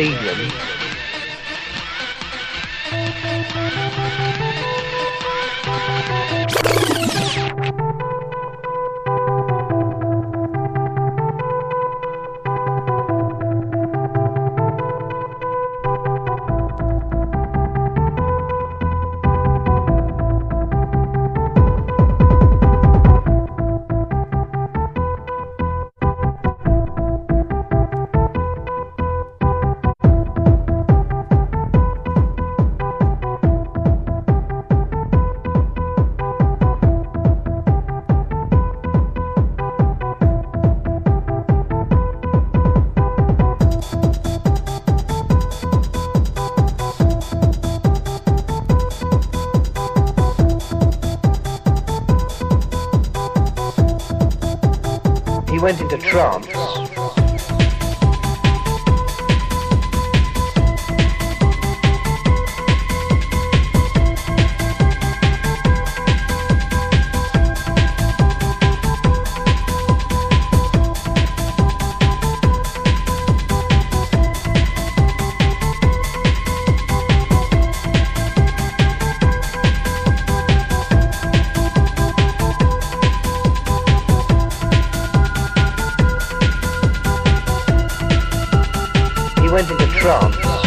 with a went into trance.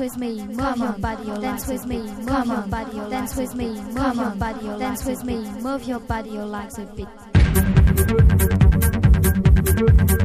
With me, move your body, dance with me, move your body, dance with me, move your body, dance with me, move your body, your like a bit.